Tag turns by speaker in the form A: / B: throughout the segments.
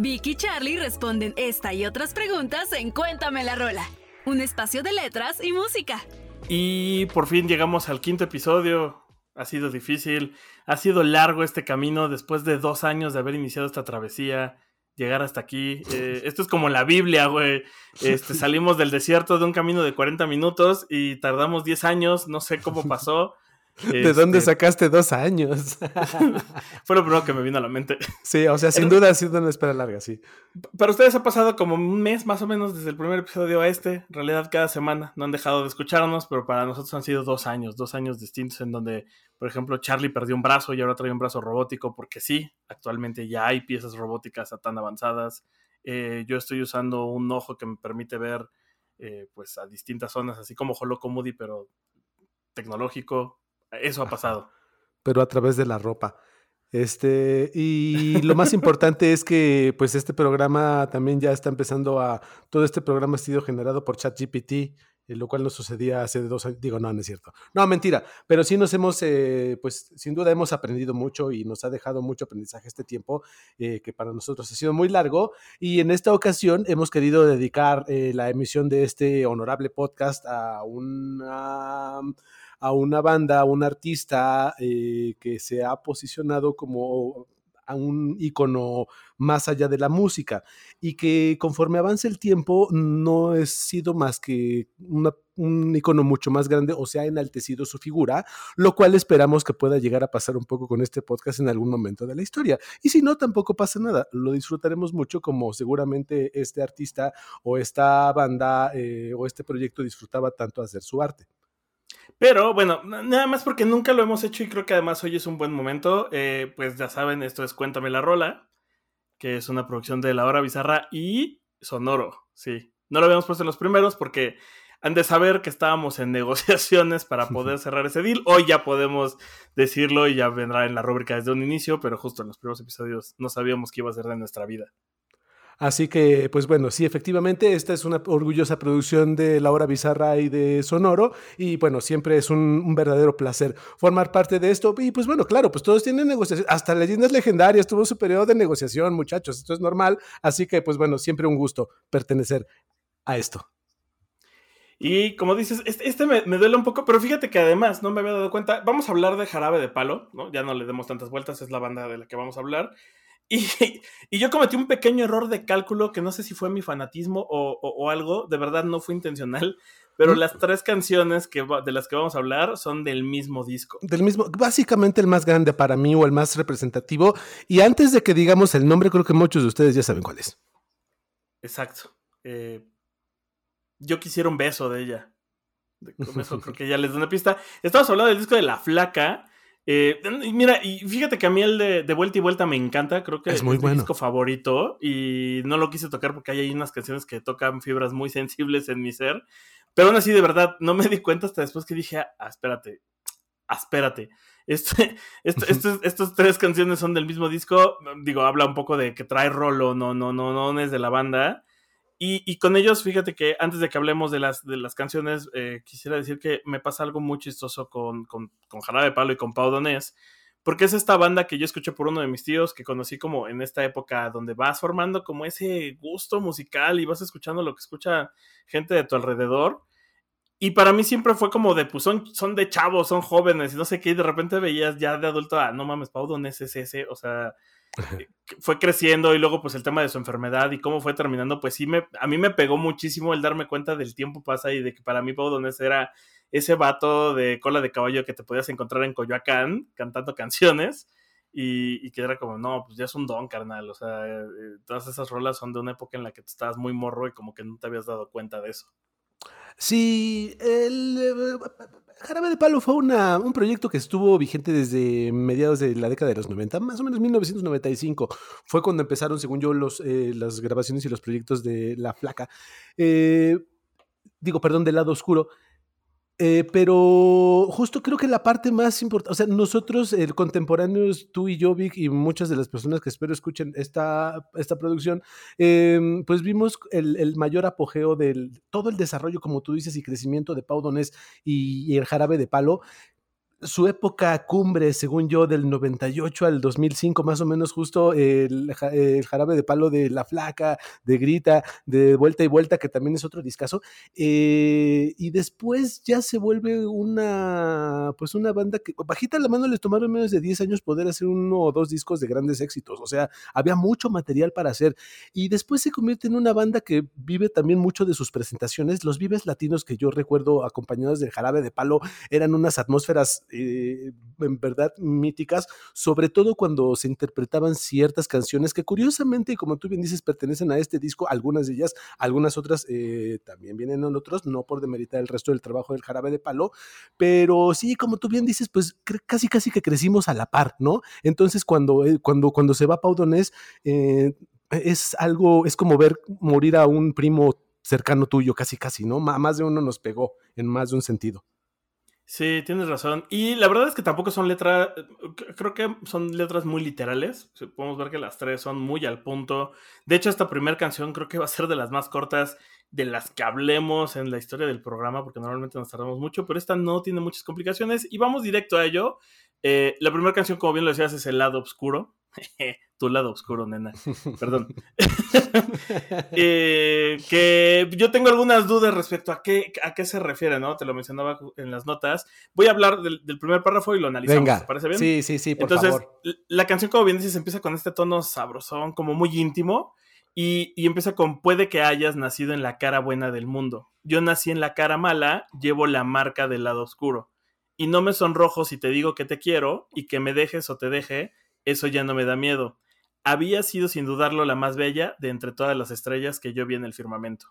A: Vicky y Charlie responden esta y otras preguntas en Cuéntame la Rola, un espacio de letras y música.
B: Y por fin llegamos al quinto episodio. Ha sido difícil, ha sido largo este camino después de dos años de haber iniciado esta travesía, llegar hasta aquí. Eh, esto es como la Biblia, güey. Este, salimos del desierto de un camino de 40 minutos y tardamos 10 años, no sé cómo pasó.
C: ¿De dónde este, sacaste dos años?
B: Fue lo primero que me vino a la mente.
C: Sí, o sea, sin duda ha sido una espera larga, sí.
B: Para ustedes ha pasado como un mes más o menos desde el primer episodio a este. En realidad, cada semana no han dejado de escucharnos, pero para nosotros han sido dos años, dos años distintos en donde, por ejemplo, Charlie perdió un brazo y ahora trae un brazo robótico, porque sí, actualmente ya hay piezas robóticas tan avanzadas. Eh, yo estoy usando un ojo que me permite ver eh, pues a distintas zonas, así como Holoco Moody, pero tecnológico eso ha pasado.
C: Pero a través de la ropa. Este, y lo más importante es que pues este programa también ya está empezando a, todo este programa ha sido generado por ChatGPT, eh, lo cual no sucedía hace dos años, digo, no, no es cierto. No, mentira, pero sí nos hemos, eh, pues sin duda hemos aprendido mucho y nos ha dejado mucho aprendizaje este tiempo, eh, que para nosotros ha sido muy largo. Y en esta ocasión hemos querido dedicar la emisión de este honorable podcast a una a una banda, a un artista eh, que se ha posicionado como a un icono más allá de la música y que conforme avance el tiempo no ha sido más que un icono mucho más grande o se ha enaltecido su figura, lo cual esperamos que pueda llegar a pasar un poco con este podcast en algún momento de la historia. Y si no, tampoco pasa nada, lo disfrutaremos mucho como seguramente este artista o esta banda eh, o este proyecto disfrutaba tanto hacer su arte.
B: Pero bueno, nada más porque nunca lo hemos hecho y creo que además hoy es un buen momento. Eh, pues ya saben, esto es Cuéntame la Rola, que es una producción de La Hora Bizarra y Sonoro. Sí, no lo habíamos puesto en los primeros porque han de saber que estábamos en negociaciones para poder cerrar ese deal. Hoy ya podemos decirlo y ya vendrá en la rúbrica desde un inicio, pero justo en los primeros episodios no sabíamos qué iba a ser de nuestra vida.
C: Así que, pues bueno, sí, efectivamente, esta es una orgullosa producción de La Hora Bizarra y de Sonoro. Y bueno, siempre es un, verdadero placer formar parte de esto. Y pues bueno, claro, pues todos tienen negociación. Hasta Leyendas Legendarias tuvo su periodo de negociación, muchachos. Esto es normal. Así que, pues bueno, siempre un gusto pertenecer a esto.
B: Y como dices, este, este me, me, duele un poco, pero fíjate que además no me había dado cuenta. Vamos a hablar de Jarabe de Palo, ¿no? Ya no le demos tantas vueltas, es la banda de la que vamos a hablar. Y, yo cometí un pequeño error de cálculo que no sé si fue mi fanatismo o, algo, de verdad no fue intencional, pero las tres canciones que, de las que vamos a hablar son del mismo disco.
C: Del mismo, básicamente el más grande para mí o el más representativo. Y antes de que digamos el nombre, creo que muchos de ustedes ya saben cuál es.
B: Exacto. Eh, yo quisiera un beso de ella. con eso creo que ya les doy una pista. Estamos hablando del disco de La Flaca. Eh, mira, y fíjate que a mí el de, Vuelta y Vuelta me encanta, creo que
C: es, muy mi
B: disco favorito y no lo quise tocar porque hay unas canciones que tocan fibras muy sensibles en mi ser, pero aún así de verdad no me di cuenta hasta después que dije, ah, espérate, espérate. Este, estas tres canciones son del mismo disco, digo, habla un poco de que trae rolo, no, no, no, no es de la banda. Y, con ellos, fíjate que antes de que hablemos de las, de las canciones, eh, quisiera decir que me pasa algo muy chistoso con, con, con Jarabe Palo y con Pau Donés, porque es esta banda que yo escuché por uno de mis tíos, que conocí como en esta época donde vas formando como ese gusto musical y vas escuchando lo que escucha gente de tu alrededor. Y para mí siempre fue como de, pues son, son de chavos, son jóvenes y no sé qué, y de repente veías ya de adulto, ah, no mames, Pau Donés es ese, o sea, fue creciendo y luego pues el tema de su enfermedad y cómo fue terminando, pues sí me, a mí me pegó muchísimo el darme cuenta del tiempo pasa y de que para mí Pau Donés era ese vato de cola de caballo que te podías encontrar en Coyoacán cantando canciones y, que era como, no, pues ya es un don, carnal, o sea, eh, todas esas rolas son de una época en la que tú estabas muy morro y como que no te habías dado cuenta de eso.
C: Sí, el eh, Jarabe de Palo fue una, un proyecto que estuvo vigente desde mediados de la década de los 90, más o menos 1995. Fue cuando empezaron, según yo, los, eh, las grabaciones y los proyectos de La Flaca. Eh, digo, perdón, del lado oscuro. Eh, pero justo creo que la parte más importante, o sea, nosotros, el contemporáneos, tú y yo, Vic, y muchas de las personas que espero escuchen esta, esta producción, em, pues vimos el, mayor apogeo del todo el desarrollo, como tú dices, y crecimiento de Pau Donés y el jarabe de palo, su época cumbre, según yo, del 98 al 2005, más o menos justo el, jarabe de palo de La Flaca, de Grita, de Vuelta y Vuelta, que también es otro discazo. Eh, y después ya se vuelve una, pues una banda que, bajita la mano, les tomaron menos de 10 años poder hacer uno o dos discos de grandes éxitos. O sea, había mucho material para hacer. Y después se convierte en una banda que vive también mucho de sus presentaciones. Los vives latinos que yo recuerdo acompañados del jarabe de palo eran unas atmósferas eh, en verdad míticas, sobre todo cuando se interpretaban ciertas canciones que curiosamente, como tú bien dices, pertenecen a este disco, algunas de ellas, algunas otras eh, también vienen en otros, no por demeritar el resto del trabajo del jarabe de palo, pero sí, como tú bien dices, pues casi casi que crecimos a la par, ¿no? Entonces cuando, eh, cuando, cuando se va Pau Donés, es algo, es como ver morir a un primo cercano tuyo, casi casi, ¿no? Más de uno nos pegó en más de un sentido.
B: Sí, tienes razón. Y la verdad es que tampoco son letras, creo que son letras muy literales. Podemos ver que las tres son muy al punto. De hecho, esta primera canción creo que va a ser de las más cortas de las que hablemos en la historia del programa, porque normalmente nos tardamos mucho, pero esta no tiene muchas complicaciones. Y vamos directo a ello. Eh, la primera canción, como bien lo decías, es El lado oscuro. tu lado oscuro, nena. Perdón. Eh, que yo tengo algunas dudas respecto a qué, a qué se refiere, ¿no? Te lo mencionaba en las notas. Voy a hablar del, primer párrafo y lo analizamos. Venga. ¿Te parece bien?
C: Sí, sí, sí, por
B: Entonces,
C: favor.
B: la canción, como bien dices, empieza con este tono sabrosón, como muy íntimo. Y, y empieza con puede que hayas nacido en la cara buena del mundo. Yo nací en la cara mala, llevo la marca del lado oscuro. Y no me sonrojo si te digo que te quiero y que me dejes o te deje, eso ya no me da miedo había sido sin dudarlo la más bella de entre todas las estrellas que yo vi en el firmamento.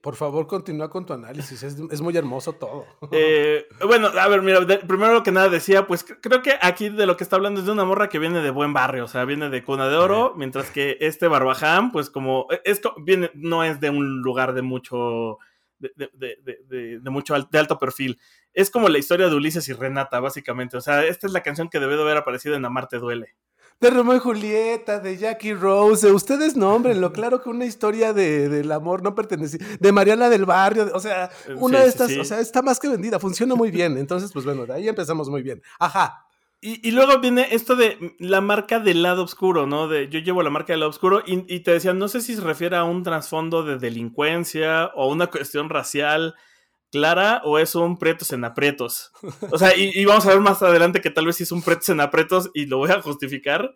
C: por favor, continúa con tu análisis, es, muy hermoso todo.
B: Eh, bueno, a ver, mira, primero que nada decía, pues creo que aquí de lo que está hablando es de una morra que viene de buen barrio, o sea, viene de cuna de oro, mientras que este Barbaján, pues como, e, esto viene, no es de un lugar de mucho, de, mucho, de alto perfil es como la historia de Ulises y Renata, básicamente. O sea, esta es la canción que debe de haber aparecido en Amarte Duele.
C: De Romeo y Julieta, de Jackie Rose, ustedes nombrenlo, claro que una historia de, del amor no pertenece, de Mariana del Barrio, o sea, una de estas, o sea, está más que vendida, funciona muy bien, entonces, pues bueno, de ahí empezamos muy bien. Ajá.
B: Y, luego viene esto de la marca del lado oscuro, ¿no? De yo llevo la marca del lado oscuro y, y te decían, no sé si se refiere a un trasfondo de delincuencia o una cuestión racial clara o es un pretos en aprietos. O sea, y, vamos a ver más adelante que tal vez sí es un pretos en aprietos y lo voy a justificar.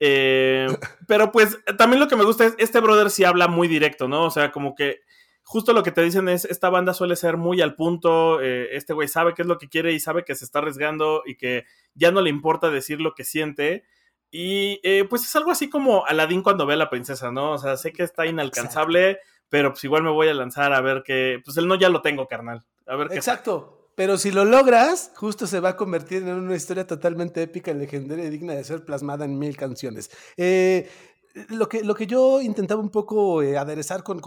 B: Eh, pero pues también lo que me gusta es, este brother sí habla muy directo, ¿no? O sea, como que justo lo que te dicen es, esta banda suele ser muy al punto, eh, este güey sabe qué es lo que quiere y sabe que se está arriesgando y que ya no le importa decir lo que siente. Y eh, pues es algo así como Aladdin cuando ve a la princesa, ¿no? O sea, sé que está inalcanzable pero pues igual me voy a lanzar a ver que, pues el no ya lo tengo, carnal. A ver qué
C: Exacto. Pero si lo logras, justo se va a convertir en una historia totalmente épica, legendaria y digna de ser plasmada en mil canciones. Eh, lo que, lo que yo intentaba un poco eh, aderezar con,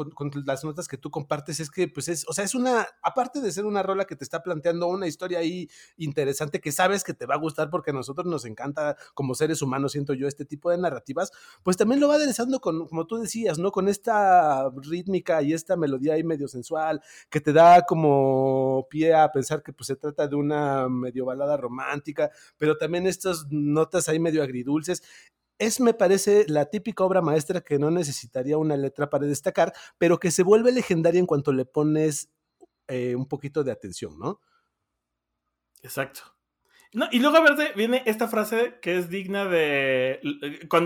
C: las notas que tú compartes es que, pues es, o sea, es una, aparte de ser una rola que te está planteando una historia ahí interesante que sabes que te va a gustar porque a nosotros nos encanta como seres humanos, siento yo, este tipo de narrativas, pues también lo va aderezando con, como tú decías, ¿no? Con esta rítmica y esta melodía ahí medio sensual que te da como pie a pensar que pues se trata de una medio balada romántica, pero también estas notas ahí medio agridulces es, me parece, la típica obra maestra que no necesitaría una letra para destacar, pero que se vuelve legendaria en cuanto le pones eh, un poquito de atención, ¿no?
B: Exacto. y luego a ver, viene esta frase que es digna de,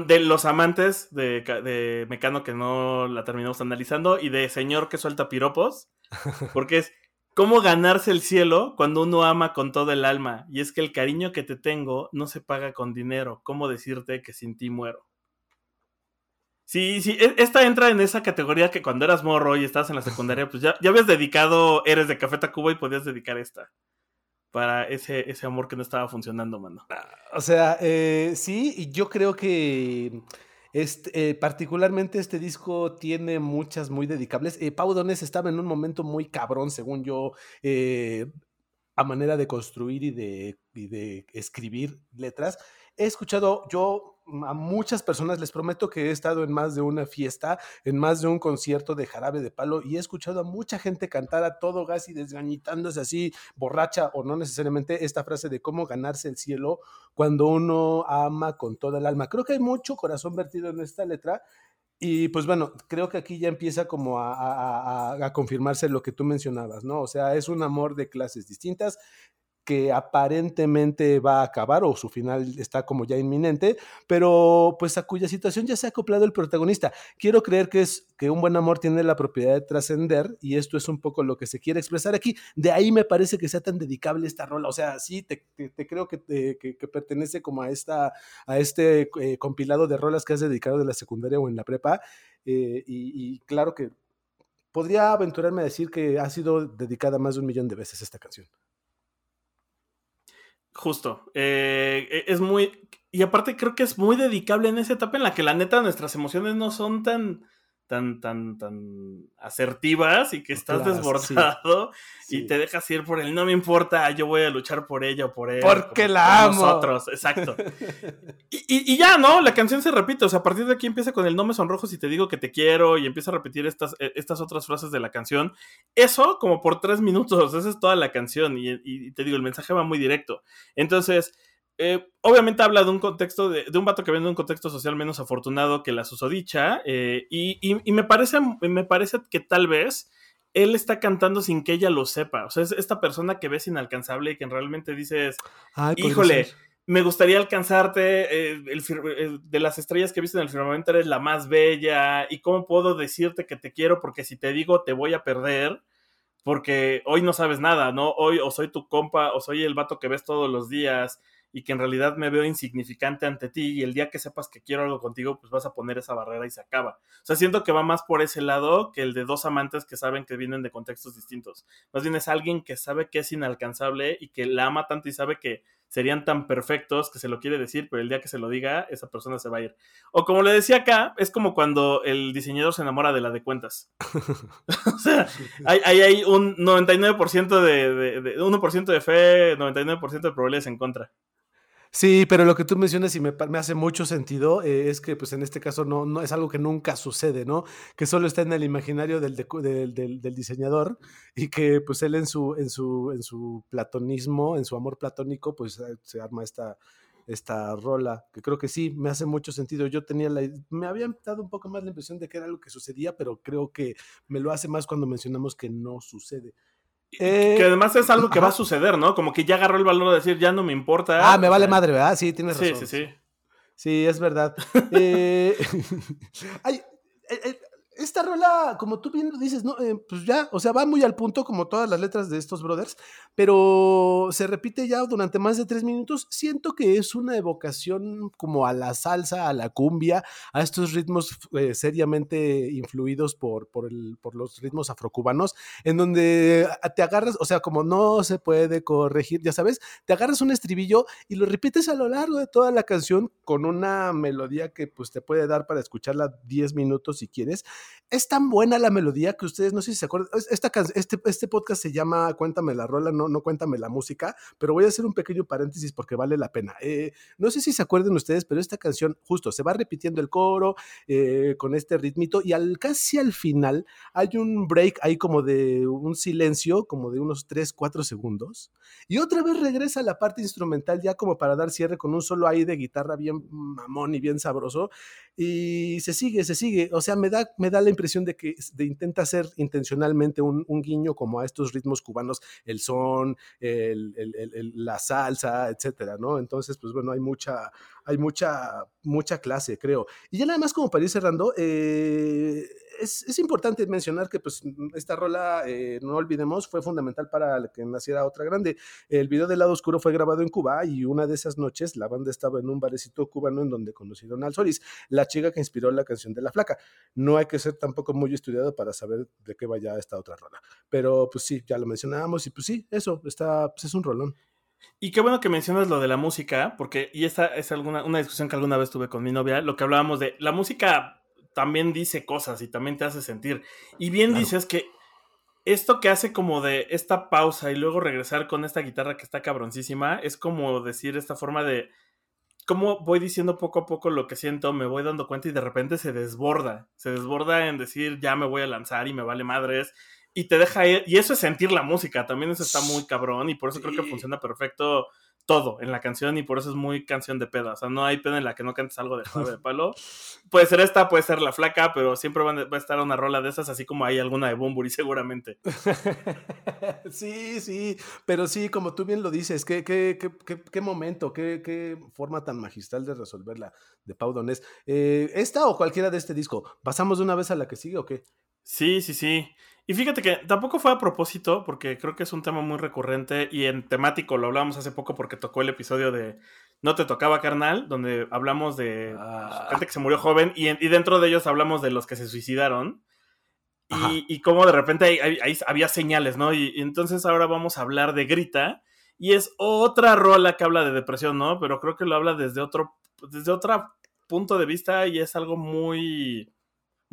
B: de los amantes de, de Mecano que no la terminamos analizando y de Señor que suelta piropos, porque es ¿Cómo ganarse el cielo cuando uno ama con todo el alma? Y es que el cariño que te tengo no se paga con dinero. ¿Cómo decirte que sin ti muero? Sí, sí, e, esta entra en esa categoría que cuando eras morro y estabas en la secundaria, pues ya, ya habías dedicado Eres de Café Tacuba y podías dedicar esta. Para ese, ese amor que no estaba funcionando, mano.
C: O sea, eh, sí, y yo creo que eh, particularmente este disco tiene muchas muy dedicables. Eh, Pau Donés estaba en un momento muy cabrón, según yo, eh, a manera de construir y de, y de escribir letras. He escuchado yo a muchas personas, les prometo que he estado en más de una fiesta, en más de un concierto de jarabe de palo y he escuchado a mucha gente cantar a todo gas y desgañitándose así, borracha o no necesariamente, esta frase de cómo ganarse el cielo cuando uno ama con toda el alma. Creo que hay mucho corazón vertido en esta letra. Y pues bueno, creo que aquí ya empieza como a, a, a, confirmarse lo que tú mencionabas, ¿no? O sea, es un amor de clases distintas, que aparentemente va a acabar o su final está como ya inminente, pero pues a cuya situación ya se ha acoplado el protagonista. Quiero creer que es que un buen amor tiene la propiedad de trascender y esto es un poco lo que se quiere expresar aquí. De ahí me parece que sea tan dedicable esta rola, o sea, sí, te, te, creo que, te, que, pertenece como a, esta, a este eh, compilado de rolas que has dedicado de la secundaria o en la prepa eh, y, y claro que podría aventurarme a decir que ha sido dedicada más de un millón de veces esta canción.
B: Justo. Eh, es muy. Y aparte creo que es muy dedicable en esa etapa en la que la neta nuestras emociones no son tan tan, tan, tan asertivas y que estás claro, desbordado sí, y te dejas ir por el no me importa, yo voy a luchar por ella o por él.
C: Porque
B: por,
C: la
B: por
C: amo.
B: Nosotros, exacto. y, y, y, ya, ¿no? La canción se repite, o sea, a partir de aquí empieza con el no me sonrojo si te digo que te quiero y empieza a repetir estas, eh, estas otras frases de la canción. Eso como por tres minutos, esa es toda la canción y, y te digo, el mensaje va muy directo. Entonces eh, obviamente habla de un contexto, de, de, un vato que viene de un contexto social menos afortunado que la susodicha, eh, y, y, y, me, parece, me parece que tal vez él está cantando sin que ella lo sepa. O sea, es esta persona que ves inalcanzable y que realmente dices, Ay, híjole, me gustaría alcanzarte, eh, el, eh, de las estrellas que viste en el firmamento eres la más bella, y cómo puedo decirte que te quiero porque si te digo te voy a perder. Porque hoy no sabes nada, ¿no? Hoy o soy tu compa o soy el vato que ves todos los días y que en realidad me veo insignificante ante ti y el día que sepas que quiero algo contigo, pues vas a poner esa barrera y se acaba. O sea, siento que va más por ese lado que el de dos amantes que saben que vienen de contextos distintos. Más bien es alguien que sabe que es inalcanzable y que la ama tanto y sabe que serían tan perfectos que se lo quiere decir, pero el día que se lo diga, esa persona se va a ir. O como le decía acá, es como cuando el diseñador se enamora de la de cuentas. o sea, hay, hay, hay, un 99% de, de, de 1% de fe, 99% de probabilidades en contra.
C: Sí, pero lo que tú mencionas y me, me hace mucho sentido eh, es que pues en este caso no, no es algo que nunca sucede, ¿no? Que solo está en el imaginario del, del, del, diseñador y que pues él en su, en, su, en su platonismo, en su amor platónico, pues eh, se arma esta, esta rola, que creo que sí, me hace mucho sentido. Yo tenía la, me había dado un poco más la impresión de que era algo que sucedía, pero creo que me lo hace más cuando mencionamos que no sucede.
B: Eh, que además es algo que ajá. va a suceder, ¿no? Como que ya agarró el valor de decir, ya no me importa.
C: Ah, me vale madre, ¿verdad? Sí, tienes razón.
B: Sí, sí, sí.
C: Sí, es verdad. eh, eh, esta rola, como tú bien dices, no, eh, pues ya, o sea, va muy al punto como todas las letras de estos brothers, pero se repite ya durante más de tres minutos. Siento que es una evocación como a la salsa, a la cumbia, a estos ritmos eh, seriamente influidos por, por, el, por los ritmos afrocubanos, en donde te agarras, o sea, como no se puede corregir, ya sabes, te agarras un estribillo y lo repites a lo largo de toda la canción con una melodía que pues te puede dar para escucharla 10 minutos si quieres es tan buena la melodía que ustedes, no sé si se acuerdan, esta, este, este podcast se llama Cuéntame la rola, no, no Cuéntame la música, pero voy a hacer un pequeño paréntesis porque vale la pena. Eh, no sé si se acuerdan ustedes, pero esta canción justo se va repitiendo el coro eh, con este ritmito y al, casi al final hay un break ahí como de un silencio, como de unos 3, 4 segundos, y otra vez regresa la parte instrumental ya como para dar cierre con un solo ahí de guitarra bien mamón y bien sabroso, y se sigue, se sigue, o sea, me da, me da la impresión de que intenta hacer intencionalmente un, guiño como a estos ritmos cubanos, el son, el, la salsa, etcétera, ¿no? Entonces, pues bueno, hay mucha, hay mucha, mucha clase, creo. Y ya nada más como para ir cerrando, eh, es, importante mencionar que pues esta rola, eh, no olvidemos, fue fundamental para que naciera otra grande. El video del lado oscuro fue grabado en Cuba y una de esas noches la banda estaba en un barecito cubano en donde conocieron al Solís, la chica que inspiró la canción de La Flaca. No hay que ser tampoco muy estudiado para saber de qué vaya esta otra rola. Pero pues sí, ya lo mencionábamos y pues sí, eso, está, pues es un rolón.
B: Y qué bueno que mencionas lo de la música, porque, y esta es alguna, una discusión que alguna vez tuve con mi novia, lo que hablábamos de la música también dice cosas y también te hace sentir. Y bien dices que esto que hace como de esta pausa y luego regresar con esta guitarra que está cabroncísima, es como decir esta forma de cómo voy diciendo poco a poco lo que siento, me voy dando cuenta y de repente se desborda, se desborda en decir ya me voy a lanzar y me vale madres y te deja ir, y eso es sentir la música, también eso está muy cabrón y por eso creo que funciona perfecto todo en la canción y por eso es muy canción de peda. O sea, no hay peda en la que no cantes algo de de palo. Puede ser esta, puede ser la flaca, pero siempre va a estar una rola de esas, así como hay alguna de Bumburi seguramente.
C: sí, sí, pero sí, como tú bien lo dices, qué, qué, qué, qué momento, qué, qué, forma tan magistral de resolverla de Pau Donés. Eh, ¿Esta o cualquiera de este disco? ¿Pasamos de una vez a la que sigue o qué?
B: Sí, sí, sí. Y fíjate que tampoco fue a propósito, porque creo que es un tema muy recurrente y en temático lo hablamos hace poco porque tocó el episodio de No te tocaba carnal, donde hablamos de ah. gente que se murió joven y, dentro de ellos hablamos de los que se suicidaron. Y, y cómo de repente había señales, ¿no? Y, y, entonces ahora vamos a hablar de Grita. Y es otra rola que habla de depresión, ¿no? Pero creo que lo habla desde otro, desde otro punto de vista y es algo muy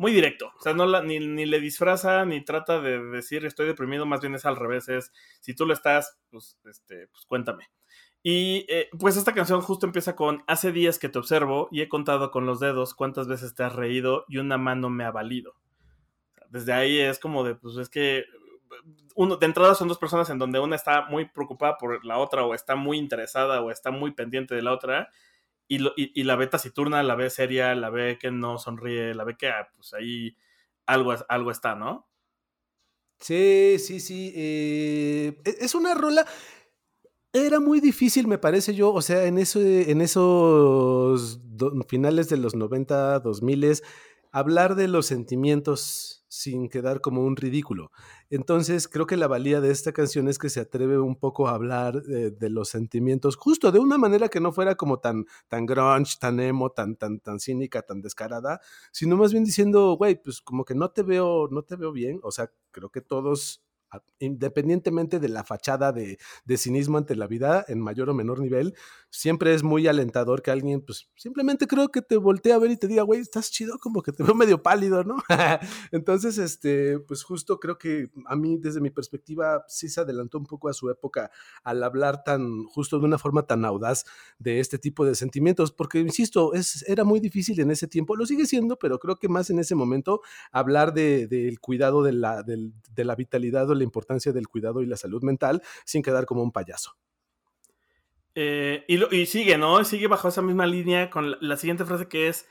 B: muy directo. O sea, no la, ni, le disfraza ni trata de decir estoy deprimido, más bien es al revés. Es si tú lo estás, pues, este, pues cuéntame. Y eh, pues esta canción justo empieza con Hace días que te observo y he contado con los dedos cuántas veces te has reído y una mano me ha valido. Desde ahí es como de, pues es que uno, de entrada son dos personas en donde una está muy preocupada por la otra o está muy interesada o está muy pendiente de la otra y, la ve taciturna, la ve seria, la ve que no sonríe, la ve que ah, pues ahí algo, algo está, ¿no?
C: Sí, sí, sí. Eh, e, es una rola. Era muy difícil, me parece yo, o sea, en, eso, en esos finales de los 90, 2000, hablar de los sentimientos sin quedar como un ridículo. Entonces, creo que la valía de esta canción es que se atreve un poco a hablar de, los sentimientos, justo de una manera que no fuera como tan, tan grunge, tan emo, tan, tan, tan cínica, tan descarada, sino más bien diciendo, güey, pues como que no te veo, no te veo bien. O sea, creo que todos independientemente de la fachada de, cinismo ante la vida en mayor o menor nivel, siempre es muy alentador que alguien, pues simplemente creo que te voltee a ver y te diga, güey, estás chido, como que te veo medio pálido, ¿no? Entonces, este, pues justo creo que a mí, desde mi perspectiva, sí se adelantó un poco a su época al hablar tan, justo de una forma tan audaz de este tipo de sentimientos, porque, insisto, es, era muy difícil en ese tiempo, lo sigue siendo, pero creo que más en ese momento hablar del de, cuidado de la, de, de la vitalidad o la importancia del cuidado y la salud mental sin quedar como un payaso.
B: Eh, y, sigue, ¿no? Sigue bajo esa misma línea con la, siguiente frase que es,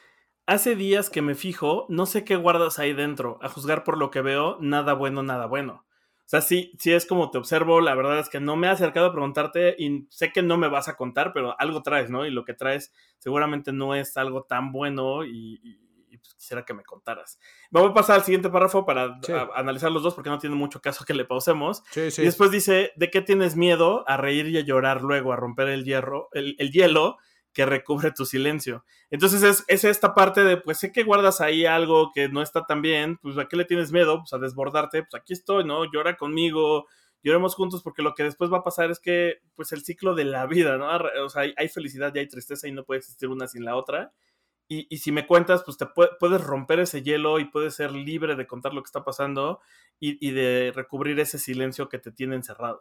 B: hace días que me fijo, no sé qué guardas ahí dentro, a juzgar por lo que veo, nada bueno, nada bueno. O sea, sí, sí es como te observo, la verdad es que no me he acercado a preguntarte y sé que no me vas a contar, pero algo traes, ¿no? Y lo que traes seguramente no es algo tan bueno y pues, quisiera que me contaras. Vamos a pasar al siguiente párrafo para analizar los dos porque no tiene mucho caso que le pausemos. y después dice, ¿de qué tienes miedo? A reír y a llorar luego, a romper el, hierro, el, hielo que recubre tu silencio. Entonces es, es, esta parte de, pues sé que guardas ahí algo que no está tan bien, pues ¿a qué le tienes miedo? Pues a desbordarte, pues aquí estoy, ¿no? Llora conmigo, lloremos juntos porque lo que después va a pasar es que, pues el ciclo de la vida, ¿no? O sea, hay, hay felicidad y hay tristeza y no puede existir una sin la otra. Y, si me cuentas, pues te puedes romper ese hielo y puedes ser libre de contar lo que está pasando y, y de recubrir ese silencio que te tiene encerrado.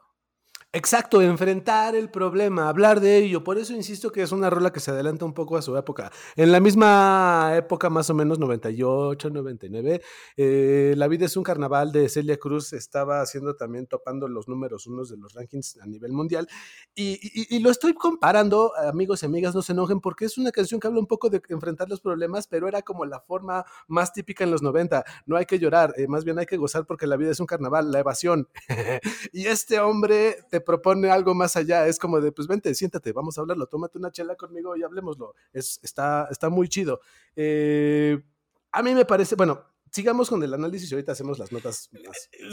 C: Exacto, enfrentar el problema, hablar de ello. Por eso insisto que es una rola que se adelanta un poco a su época. En la misma época, más o menos 98, 99, eh, La vida es un carnaval de Celia Cruz estaba haciendo también, topando los números unos de los rankings a nivel mundial. Y, lo estoy comparando, amigos y amigas, no se enojen, porque es una canción que habla un poco de enfrentar los problemas, pero era como la forma más típica en los 90. No hay que llorar, eh, más bien hay que gozar porque la vida es un carnaval, la evasión. y este hombre propone algo más allá. Es como de, pues vente, siéntate, vamos a hablarlo, tómate una chela conmigo y hablemoslo. Es, está, está muy chido. Eh, a mí me parece, bueno, sigamos con el análisis y ahorita hacemos las notas.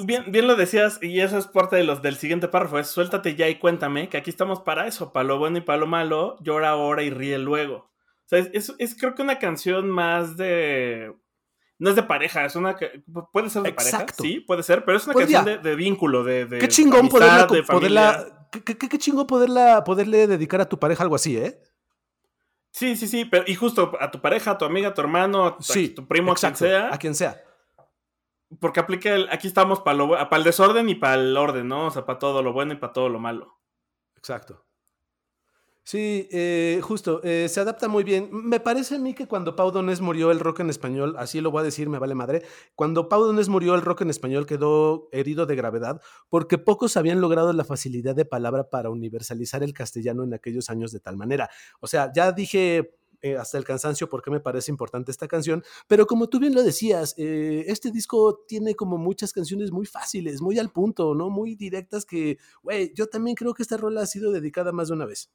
B: Bien, bien lo decías, y eso es parte de los del siguiente párrafo, es suéltate ya y cuéntame, que aquí estamos para eso, para lo bueno y para lo malo, llora ahora y ríe luego. O sea, es, es, creo que una canción más de... No es de pareja, es una que puede ser de pareja, sí, puede ser, pero es una pues canción de, vínculo, de,
C: qué chingón poderla, poderla qué, qué, chingón poderla, poderle dedicar a tu pareja algo así, ¿eh?
B: Sí, sí, sí, pero y justo a tu pareja, a tu amiga, a tu hermano, a tu, primo, a quien sea.
C: A quien sea.
B: Porque aplica el, aquí estamos para el desorden y para el orden, ¿no? O sea, para todo lo bueno y para todo lo malo.
C: Exacto. Sí, eh, justo, eh, se adapta muy bien. Me parece a mí que cuando Pau Donés murió el rock en español, así lo voy a decir, me vale madre, cuando Pau Donés murió el rock en español quedó herido de gravedad porque pocos habían logrado la facilidad de palabra para universalizar el castellano en aquellos años de tal manera. O sea, ya dije eh, hasta el cansancio por qué me parece importante esta canción, pero como tú bien lo decías, este disco tiene como muchas canciones muy fáciles, muy al punto, ¿no? Muy directas que, güey, yo también creo que esta rola ha sido dedicada más de una vez.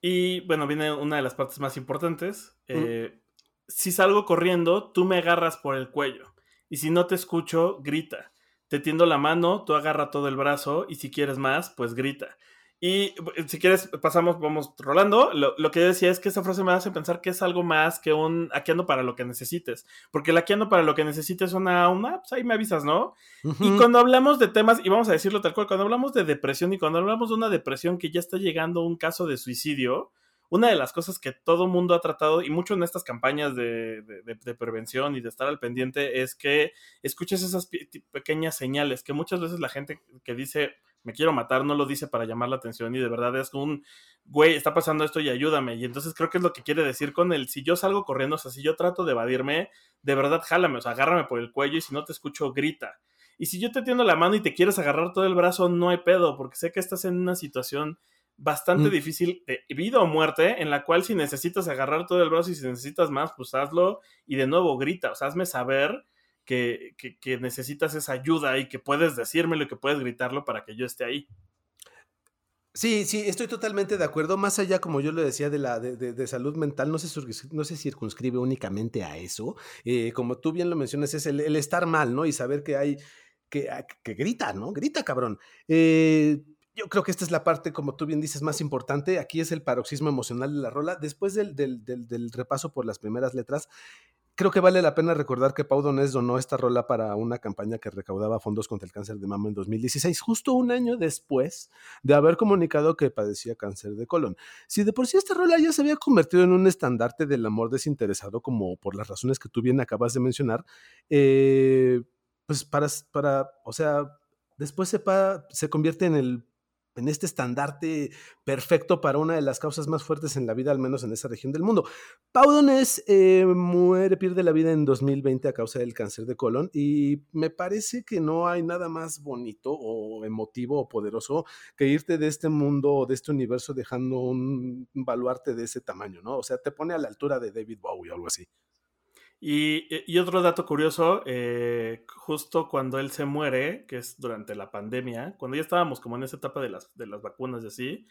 B: Y bueno, viene una de las partes más importantes. Eh, si salgo corriendo, tú me agarras por el cuello. Y si no te escucho, grita. Te tiendo la mano, tú agarra todo el brazo y si quieres más, pues grita. Y eh, si quieres, pasamos, vamos rolando. Lo, que yo decía es que esa frase me hace pensar que es algo más que un aquí ando para lo que necesites. Porque el aquí ando para lo que necesites una, una pues ahí me avisas, ¿no? Y cuando hablamos de temas, y vamos a decirlo tal cual, cuando hablamos de depresión y cuando hablamos de una depresión que ya está llegando a un caso de suicidio, una de las cosas que todo mundo ha tratado, y mucho en estas campañas de, prevención y de estar al pendiente, es que escuches esas pequeñas señales, que muchas veces la gente que dice me quiero matar no lo dice para llamar la atención y de verdad es un, güey, está pasando esto y ayúdame. Y entonces creo que es lo que quiere decir con el, si yo salgo corriendo, o sea, si yo trato de evadirme, de verdad jálame, o sea, agárrame por el cuello y si no te escucho, grita. Y si yo te tiendo la mano y te quieres agarrar todo el brazo, no hay pedo, porque sé que estás en una situación bastante mm. difícil de vida o muerte, en la cual si necesitas agarrar todo el brazo y si necesitas más, pues hazlo y de nuevo grita, o sea, hazme saber que, necesitas esa ayuda y que puedes decírmelo y que puedes gritarlo para que yo esté ahí.
C: Sí, sí, estoy totalmente de acuerdo. Más allá, como yo lo decía, de la de, de, salud mental, no se, no se circunscribe únicamente a eso. Eh, como tú bien lo mencionas, es el, el, estar mal, ¿no? Y saber que hay, que, que grita, ¿no? Grita, cabrón. Eh, yo creo que esta es la parte, como tú bien dices, más importante. Aquí es el paroxismo emocional de la rola. Después del, repaso por las primeras letras, creo que vale la pena recordar que Pau Donés donó esta rola para una campaña que recaudaba fondos contra el cáncer de mama en 2016, justo un año después de haber comunicado que padecía cáncer de colon. Si de por sí esta rola ya se había convertido en un estandarte del amor desinteresado, como por las razones que tú bien acabas de mencionar, eh, pues para, para, o sea, después se, se convierte en el en este estandarte perfecto para una de las causas más fuertes en la vida, al menos en esa región del mundo. Pau Donés eh, muere, pierde la vida en 2020 a causa del cáncer de colon y me parece que no hay nada más bonito o emotivo o poderoso que irte de este mundo o de este universo dejando un baluarte de ese tamaño, ¿no? O sea, te pone a la altura de David Bowie o algo así.
B: Y, otro dato curioso, eh, justo cuando él se muere, que es durante la pandemia, cuando ya estábamos como en esa etapa de las, de las vacunas y así,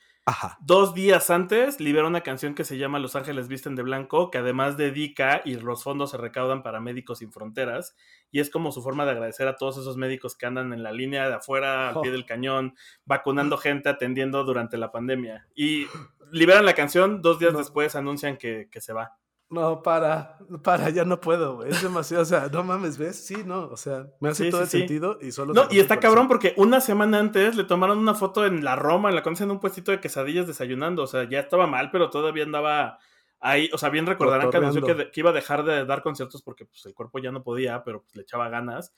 B: dos días antes libera una canción que se llama Los Ángeles Visten de Blanco, que además dedica y los fondos se recaudan para Médicos Sin Fronteras, y es como su forma de agradecer a todos esos médicos que andan en la línea de afuera, al pie oh. del cañón, vacunando gente, atendiendo durante la pandemia. Y liberan la canción, dos días después anuncian que se va.
C: No, para, para, ya no puedo, güey. Es demasiado, o sea, no mames, ¿ves? Sí, no, o sea, me hace todo el sentido y solo...
B: No, y está cabrón porque una semana antes le tomaron una foto en la Roma, en la conocen en un puestito de quesadillas desayunando, o sea, ya estaba mal, pero todavía andaba ahí, o sea, bien recordarán que anunció que, iba a dejar de dar conciertos porque pues, el cuerpo ya no podía, pero pues, le echaba ganas.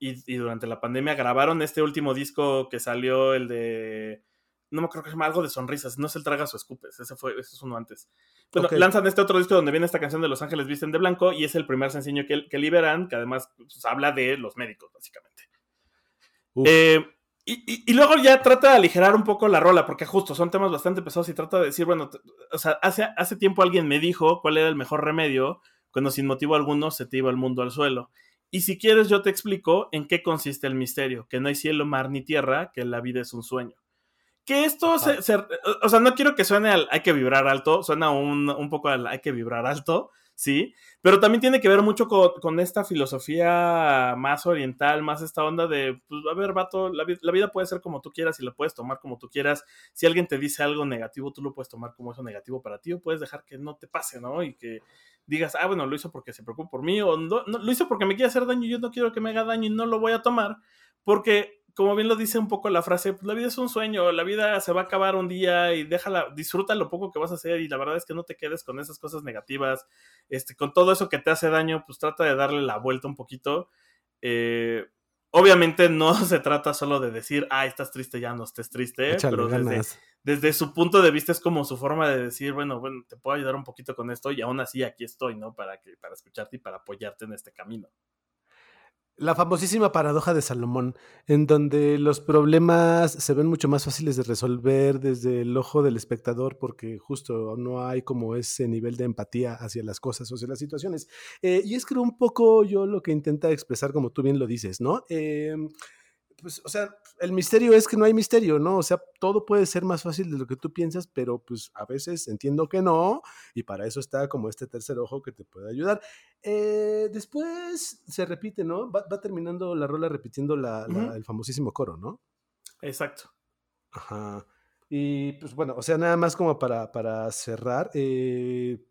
B: Y, y durante la pandemia grabaron este último disco que salió, el de no me acuerdo que se llama algo de sonrisas, no es el tragas o escupes, ese fue, ese es uno antes. Bueno, lanzan este otro disco donde viene esta canción de Los Ángeles Visten de Blanco y es el primer sencillo que, que liberan, que además pues, habla de los médicos, básicamente. Eh, y, luego ya trata de aligerar un poco la rola, porque justo son temas bastante pesados y trata de decir, bueno, o sea, hace, hace tiempo alguien me dijo cuál era el mejor remedio cuando sin motivo alguno se te iba el mundo al suelo. Y si quieres yo te explico en qué consiste el misterio, que no hay cielo, mar ni tierra, que la vida es un sueño. Que esto se, o sea, no quiero que suene al hay que vibrar alto, suena un, un poco al hay que vibrar alto, sí, pero también tiene que ver mucho con, esta filosofía más oriental, más esta onda de, pues, a ver, vato, la, la, vida puede ser como tú quieras y la puedes tomar como tú quieras. Si alguien te dice algo negativo, tú lo puedes tomar como eso negativo para ti o puedes dejar que no te pase, ¿no? Y que digas, ah, bueno, lo hizo porque se preocupa por mí o no, no, lo hizo porque me quiere hacer daño y yo no quiero que me haga daño y no lo voy a tomar porque como bien lo dice un poco la frase, pues la vida es un sueño, la vida se va a acabar un día y déjala, disfruta lo poco que vas a hacer y la verdad es que no te quedes con esas cosas negativas, este, con todo eso que te hace daño, pues trata de darle la vuelta un poquito. Eh, obviamente no se trata solo de decir, ah, estás triste, ya no estés triste, pero desde, desde, su punto de vista es como su forma de decir, bueno, bueno, te puedo ayudar un poquito con esto y aún así aquí estoy, ¿no? Para, que, para escucharte y para apoyarte en este camino.
C: La famosísima paradoja de Salomón, en donde los problemas se ven mucho más fáciles de resolver desde el ojo del espectador porque justo no hay como ese nivel de empatía hacia las cosas o hacia las situaciones. Eh, y es creo un poco yo lo que intenta expresar como tú bien lo dices, ¿no? Eh, pues, o sea, el misterio es que no hay misterio, ¿no? O sea, todo puede ser más fácil de lo que tú piensas, pero pues a veces entiendo que no, y para eso está como este tercer ojo que te puede ayudar. Eh, después se repite, ¿no? Va, terminando la rola repitiendo el famosísimo coro, ¿no?
B: Exacto.
C: Ajá. Y pues bueno, o sea, nada más como para, para cerrar, eh,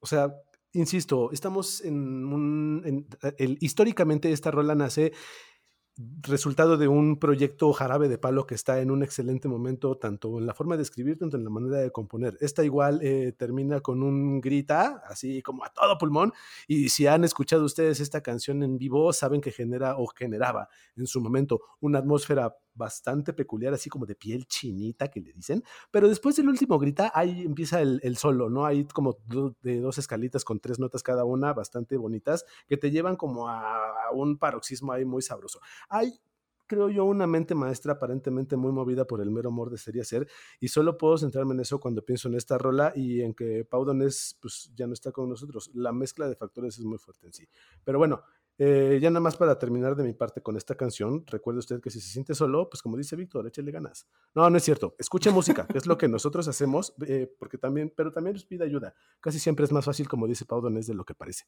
C: o sea, insisto, estamos en un... el, históricamente esta rola nace resultado de un proyecto jarabe de palo que está en un excelente momento, tanto en la forma de escribir, tanto en la manera de componer. Esta igual eh, termina con un grita, así como a todo pulmón, y si han escuchado ustedes esta canción en vivo, saben que genera o generaba en su momento una atmósfera bastante peculiar, así como de piel chinita que le dicen, pero después del último grita, ahí empieza el, solo, ¿no? Hay como de dos escalitas con tres notas cada una, bastante bonitas, que te llevan como a, un paroxismo ahí muy sabroso. Hay creo yo, una mente maestra aparentemente muy movida por el mero amor de ser, y solo puedo centrarme en eso cuando pienso en esta rola y en que Pau Donés pues ya no está con nosotros. La mezcla de factores es muy fuerte en sí. Pero bueno, eh, ya nada más para terminar de mi parte con esta canción, recuerde usted que si se siente solo, pues como dice Víctor, échale ganas. No, no es cierto. Escuche música, que es lo que nosotros hacemos, eh, porque también, pero también les pide ayuda. Casi siempre es más fácil, como dice Pau Donés, de lo que parece.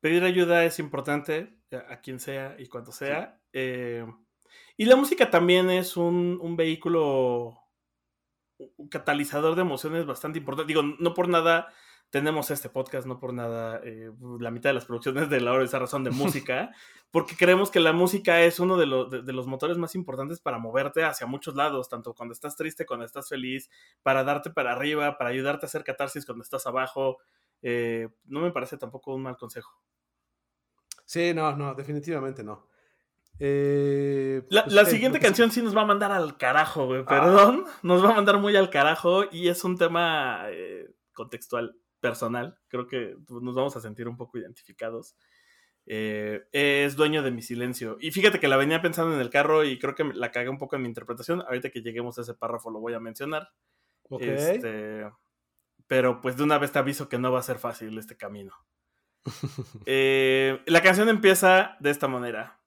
B: Pedir ayuda es importante a quien sea y cuando sea. Eh, y la música también es un, un vehículo, un catalizador de emociones bastante importante. Digo, no por nada tenemos este podcast, no por nada, eh, la mitad de las producciones de la hora esa razón de música, porque creemos que la música es uno de, los motores más importantes para moverte hacia muchos lados, tanto cuando estás triste, cuando estás feliz, para darte para arriba, para ayudarte a hacer catarsis cuando estás abajo. Eh, no me parece tampoco un mal consejo.
C: Sí, no, no, definitivamente no. Eh,
B: la, pues, siguiente canción sí nos va a mandar al carajo, güey, perdón. Ah. Nos va a mandar muy al carajo y es un tema contextual personal, creo que pues, nos vamos a sentir un poco identificados. Eh, es dueño de mi silencio. Y fíjate que la venía pensando en el carro y creo que la cagué un poco en mi interpretación. Ahorita que lleguemos a ese párrafo lo voy a mencionar. Este, pero pues de una vez te aviso que no va a ser fácil este camino. Eh, la canción empieza de esta manera.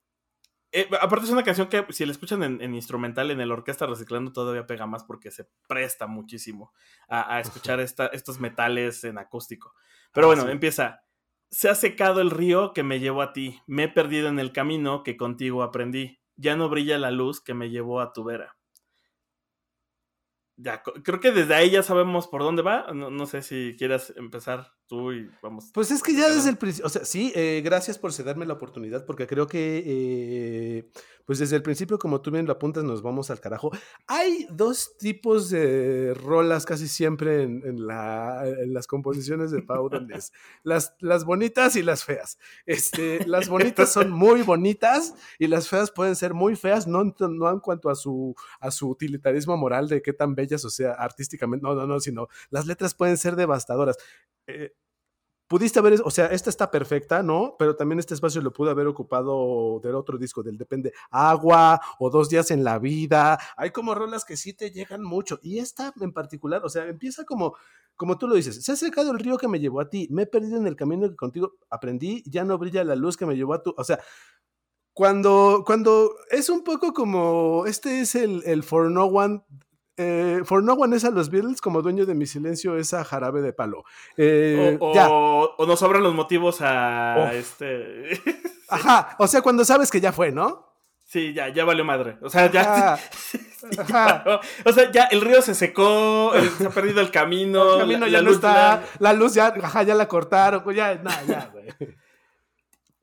B: Eh, aparte es una canción que si la escuchan en, instrumental, en el orquesta reciclando, todavía pega más porque se presta muchísimo a, escuchar estos metales en acústico. Pero ah, bueno, empieza. Se ha secado el río que me llevó a ti. Me he perdido en el camino que contigo aprendí. Ya no brilla la luz que me llevó a tu vera. Ya, creo que desde ahí ya sabemos por dónde va. No, sé si quieras empezar tú y vamos.
C: Pues es que ya desde el principio, o sea, sí, eh, gracias por cederme la oportunidad, porque creo que eh, pues desde el principio, como tú bien lo apuntas, nos vamos al carajo. Hay dos tipos de rolas casi siempre en, las composiciones de Pau las, las bonitas y las feas. Este, las bonitas son muy bonitas y las feas pueden ser muy feas, no, no en cuanto a su, a su utilitarismo moral de qué tan bellas, o sea, artísticamente, no, no, no, sino las letras pueden ser devastadoras. Eh, pudiste haber, o sea, esta está perfecta, ¿no? Pero también este espacio lo pudo haber ocupado del otro disco, del Depende Agua o Dos Días en la Vida. Hay como rolas que sí te llegan mucho. Y esta en particular, o sea, empieza como, como tú lo dices, se ha secado el río que me llevó a ti, me he perdido en el camino que contigo aprendí, ya no brilla la luz que me llevó a tu, o sea, cuando, cuando es un poco como, este es el, el For No One eh, For No One es a los Beatles, como dueño de mi silencio es a Jarabe de Palo. Eh,
B: o,
C: ya.
B: o nos sobran los motivos a este.
C: Ajá, o sea, cuando sabes que ya fue, ¿no?
B: Sí, ya, ya valió madre. O sea, ya. Ajá. O sea, ya el río se secó, el- se ha perdido el camino.
C: El camino
B: la,
C: ya
B: la
C: no
B: luz
C: está,
B: ya-
C: la luz ya, ajá, ya la cortaron, ya, nada, ya, güey.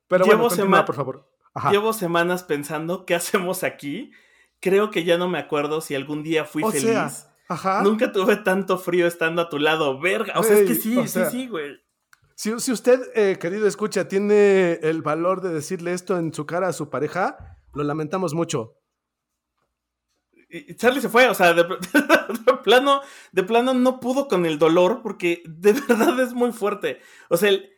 C: Pero
B: Llevo
C: bueno, continúa, por favor. Ajá.
B: Llevo semanas pensando qué hacemos aquí. Creo que ya no me acuerdo si algún día fui
C: O
B: feliz.
C: sea, ajá.
B: Nunca tuve tanto frío estando a tu lado, verga. O sea, es que sí, sí,
C: sea,
B: sí, güey.
C: Si, si usted, eh, querido escucha, tiene el valor de decirle esto en su cara a su pareja, lo lamentamos mucho.
B: Charlie se fue, o sea, de, de plano, de plano no pudo con el dolor porque de verdad es muy fuerte. O sea, el-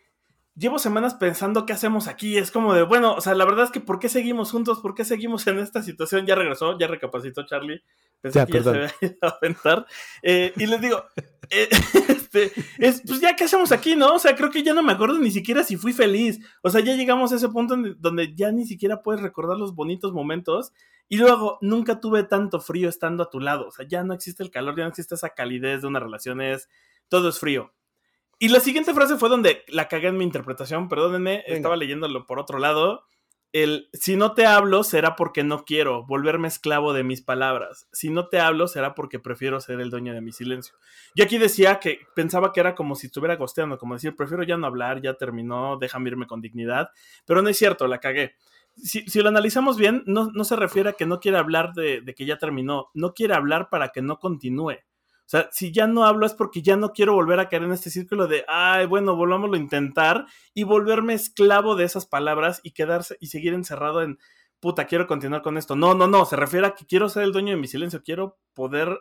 B: llevo semanas pensando qué hacemos aquí. Es como de, bueno, o sea, la verdad es que ¿por qué seguimos juntos? ¿Por qué seguimos en esta situación? Ya regresó, ya recapacitó Charlie. Pensé
C: Ya,
B: que ya
C: perdón.
B: se había ido a aventar. Eh, y les digo, eh, este, es, pues ya, ¿qué hacemos aquí, no? O sea, creo que ya no me acuerdo ni siquiera si fui feliz. O sea, ya llegamos a ese punto donde ya ni siquiera puedes recordar los bonitos momentos. Y luego, nunca tuve tanto frío estando a tu lado. O sea, ya no existe el calor, ya no existe esa calidez de una relación, es, todo es frío. Y la siguiente frase fue donde la cagué en mi interpretación, perdónenme,
C: Venga.
B: estaba leyéndolo por otro lado. El, si no te hablo será porque no quiero volverme esclavo de mis palabras. Si no te hablo será porque prefiero ser el dueño de mi silencio. Yo aquí decía que pensaba que era como si estuviera gosteando, como decir, prefiero ya no hablar, ya terminó, déjame irme con dignidad. Pero no es cierto, la cagué. Si, si lo analizamos bien, no, no se refiere a que no quiere hablar de, de que ya terminó, no quiere hablar para que no continúe. O sea, si ya no hablo es porque ya no quiero volver a caer en este círculo de, ay, bueno, volvámoslo a intentar y volverme esclavo de esas palabras y quedarse y seguir encerrado en, puta, quiero continuar con esto. No, no, no, se refiere a que quiero ser el dueño de mi silencio, quiero poder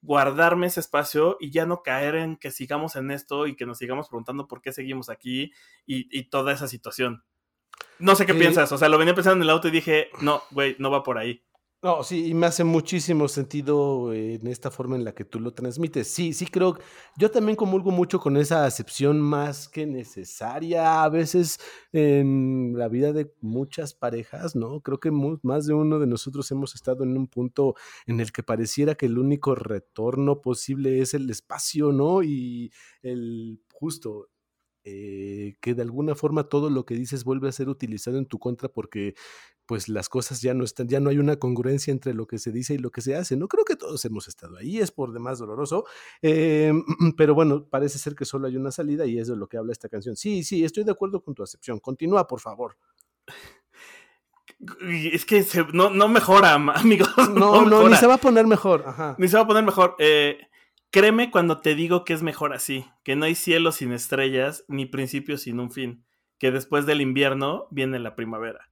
B: guardarme ese espacio y ya no caer en que sigamos en esto y que nos sigamos preguntando por qué seguimos aquí y, y toda esa situación. No sé qué
C: Eh,
B: piensas, o sea, lo venía pensando en el auto y dije, no, güey, no va por ahí.
C: No, sí, y me hace muchísimo sentido eh, en esta forma en la que tú lo transmites. Sí, sí creo, yo también comulgo mucho con esa acepción más que necesaria a veces en la vida de muchas parejas, ¿no? Creo que más de uno de nosotros hemos estado en un punto en el que pareciera que el único retorno posible es el espacio, ¿no? Y el justo eh, que de alguna forma todo lo que dices vuelve a ser utilizado en tu contra porque pues las cosas ya no están, ya no hay una congruencia entre lo que se dice y lo que se hace. No creo que todos hemos estado ahí, es por demás doloroso, eh, pero bueno, parece ser que solo hay una salida y es de lo que habla esta canción. Sí, sí, estoy de acuerdo con tu acepción. Continúa, por favor.
B: Es que se- no, no mejora, amigos.
C: No, no, ni se va a poner mejor. Ajá.
B: Ni se va a poner mejor. Eh, créeme cuando te digo que es mejor así, que no hay cielo sin estrellas, ni principio sin un fin, que después del invierno viene la primavera.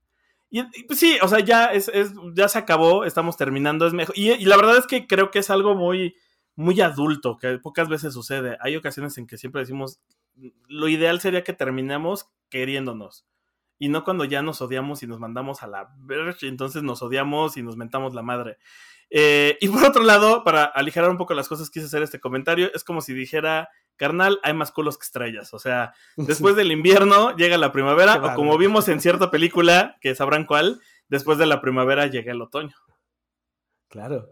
B: Y, pues sí, o sea, ya, es, es- ya se acabó, estamos terminando, es mejor. Y, y la verdad es que creo que es algo muy, muy adulto, que pocas veces sucede. Hay ocasiones en que siempre decimos, lo ideal sería que terminemos queriéndonos. Y no cuando ya nos odiamos y nos mandamos a la verge, entonces nos odiamos y nos mentamos la madre. Eh, y por otro lado, para aligerar un poco las cosas, quise hacer este comentario. Es como si dijera, carnal, hay más culos que estrellas. O sea, después del invierno llega la primavera, o como vimos en cierta película, que sabrán cuál, después de la primavera llega el otoño.
C: Claro.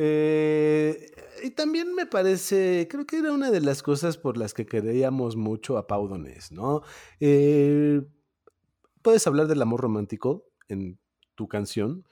C: Eh, y también me parece, creo que era una de las cosas por las que queríamos mucho a Pau Donés, ¿no? Eh, puedes hablar del amor romántico en tu canción,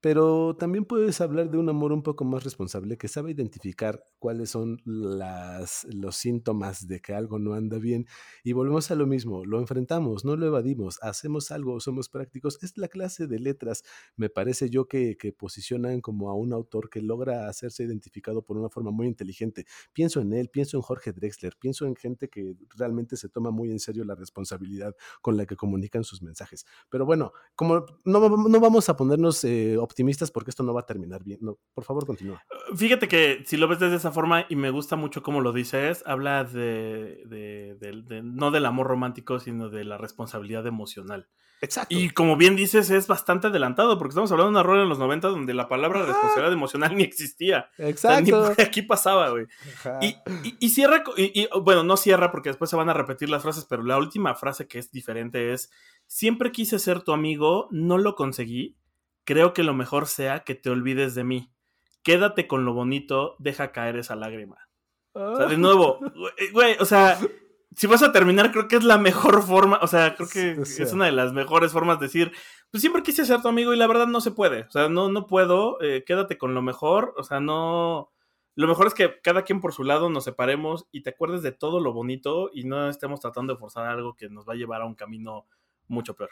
C: pero también puedes hablar de un amor un poco más responsable que sabe identificar cuáles son las, los síntomas de que algo no anda bien. Y volvemos a lo mismo, lo enfrentamos, no lo evadimos, hacemos algo, somos prácticos. Es la clase de letras, me parece yo, que, que posicionan como a un autor que logra hacerse identificado por una forma muy inteligente. Pienso en él, pienso en Jorge Drexler, pienso en gente que realmente se toma muy en serio la responsabilidad con la que comunican sus mensajes. Pero bueno, como no, no vamos a ponernos eh, optimistas porque esto no va a terminar bien. No, por favor, continúa.
B: Fíjate que si lo ves desde esa forma, y me gusta mucho cómo lo dices, habla de, de- de- de- no del amor romántico, sino de la responsabilidad emocional.
C: Exacto.
B: Y como bien dices, es bastante adelantado, porque estamos hablando de una rola en los 90 donde la palabra
C: Ajá.
B: responsabilidad emocional ni existía. O sea, ni
C: Exacto.
B: por aquí pasaba, güey. Y, y- y cierra, y, bueno, no cierra porque después se van a repetir las frases, pero la última frase que es diferente es, siempre quise ser tu amigo, no lo conseguí, creo que lo mejor sea que te olvides de mí. Quédate con lo bonito, deja caer esa lágrima. O sea, de nuevo, güey, o sea, si vas a terminar, creo que es la mejor forma, o sea, creo que es una de las mejores formas de decir, pues siempre quise ser tu amigo y la verdad no se puede, o sea, no, no puedo, eh, quédate con lo mejor, o sea, no, lo mejor es que cada quien por su lado nos separemos y te acuerdes de todo lo bonito y no estemos tratando de forzar algo que nos va a llevar a un camino mucho peor.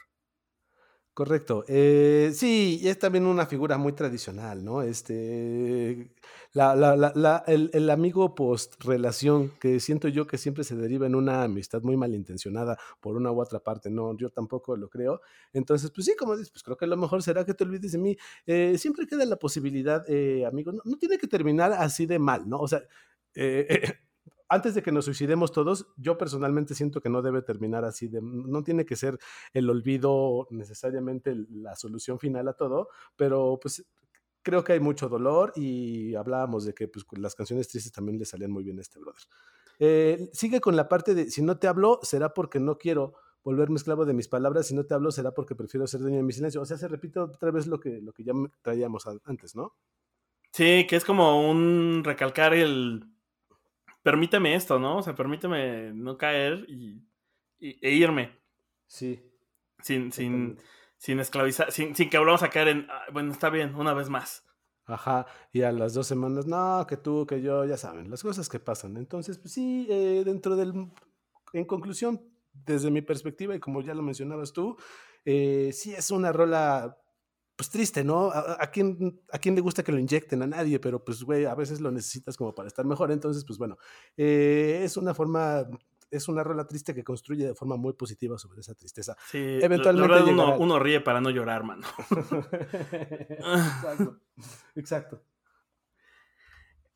C: Correcto. Eh, sí, y es también una figura muy tradicional, ¿no? Este, la, la, la, el, el, amigo post-relación, que siento yo que siempre se deriva en una amistad muy malintencionada por una u otra parte, no, yo tampoco lo creo. Entonces, pues sí, como dices, pues creo que lo mejor será que te olvides de mí. Eh, siempre queda la posibilidad, eh, amigo, no, no, tiene que terminar así de mal, ¿no? O sea, eh, antes de que nos suicidemos todos, yo personalmente siento que no debe terminar así, de, no tiene que ser el olvido necesariamente la solución final a todo, pero pues creo que hay mucho dolor y hablábamos de que pues, las canciones tristes también le salían muy bien a este brother. Eh, sigue con la parte de, si no te hablo, será porque no quiero volverme esclavo de mis palabras, si no te hablo, será porque prefiero ser dueño de mi silencio. O sea, se repite otra vez lo que, lo que ya traíamos antes, ¿no?
B: Sí, que es como un recalcar el permíteme esto, ¿no? O sea, permíteme no caer y, e irme.
C: Sí.
B: Sin, sin, sin esclavizar, sin, sin que volvamos a caer en, ah, bueno, está bien, una vez más.
C: Ajá, y a las dos semanas, no, que tú, que yo, ya saben, las cosas que pasan. Entonces, pues sí, eh, dentro del, en conclusión, desde mi perspectiva, y como ya lo mencionabas tú, eh, sí es una rola pues triste, ¿no? ¿A, a, quién, ¿A quién le gusta que lo inyecten? A nadie, pero pues, güey, a veces lo necesitas como para estar mejor. Entonces, pues bueno, eh, es una forma, es una rola triste que construye de forma muy positiva sobre esa tristeza.
B: Sí, eventualmente. La uno, uno, ríe para no llorar, mano.
C: exacto, exacto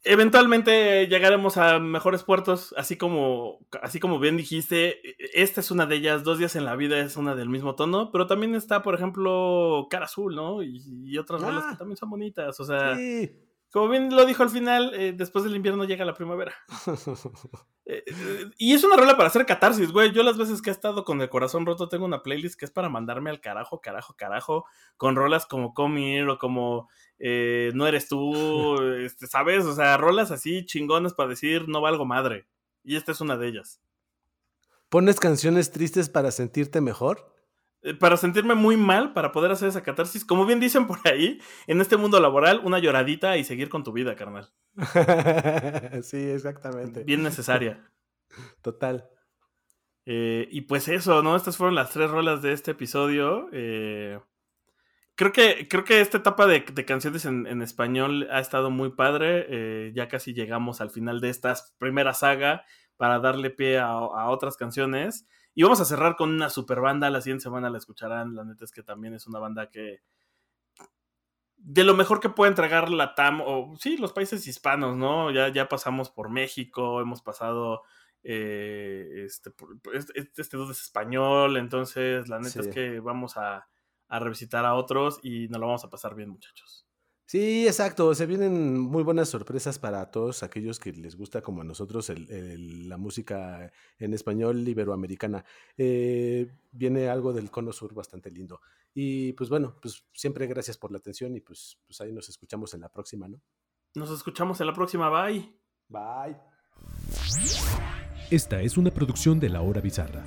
B: eventualmente llegaremos a mejores puertos, así como, así como bien dijiste, esta es una de ellas, Dos días en la vida es una del mismo tono, pero también está, por ejemplo, Cara Azul, ¿no? Y, y otras ah, que también son bonitas, o sea, sí. Como bien lo dijo al final, eh, después del invierno llega la primavera. eh, eh, y es una rola para hacer catarsis, güey, yo las veces que he estado con el corazón roto tengo una playlist que es para mandarme al carajo, carajo, carajo, con rolas como Come o como no eres tú, este, ¿sabes? O sea, rolas así chingones para decir no valgo madre. Y esta es una de ellas.
C: ¿Pones canciones tristes para sentirte mejor?
B: Eh, para sentirme muy mal, para poder hacer esa catarsis. Como bien dicen por ahí, en este mundo laboral, una lloradita y seguir con tu vida, carnal.
C: sí, exactamente.
B: Bien necesaria.
C: Total.
B: Eh, y pues eso, ¿no? Estas fueron las tres rolas de este episodio. Eh, creo que, creo que esta etapa de, de canciones en, en, español ha estado muy padre. Eh, ya casi llegamos al final de esta primera saga para darle pie a, a, otras canciones. Y vamos a cerrar con una super banda. La siguiente semana la escucharán. La neta es que también es una banda que. De lo mejor que puede entregar la TAM, o sí, los países hispanos, ¿no? Ya, ya pasamos por México, hemos pasado. Eh, este, este, este dude es español, entonces la neta sí. es que vamos a, a revisitar a otros y nos lo vamos a pasar bien, muchachos.
C: Sí, exacto. Se vienen muy buenas sorpresas para todos aquellos que les gusta, como a nosotros, el, el, la música en español iberoamericana. Eh, viene algo del cono sur bastante lindo. Y pues bueno, pues siempre gracias por la atención y pues, pues ahí nos escuchamos en la próxima, ¿no?
B: Nos escuchamos en la próxima. Bye.
C: Bye.
D: Esta es una producción de La Hora Bizarra.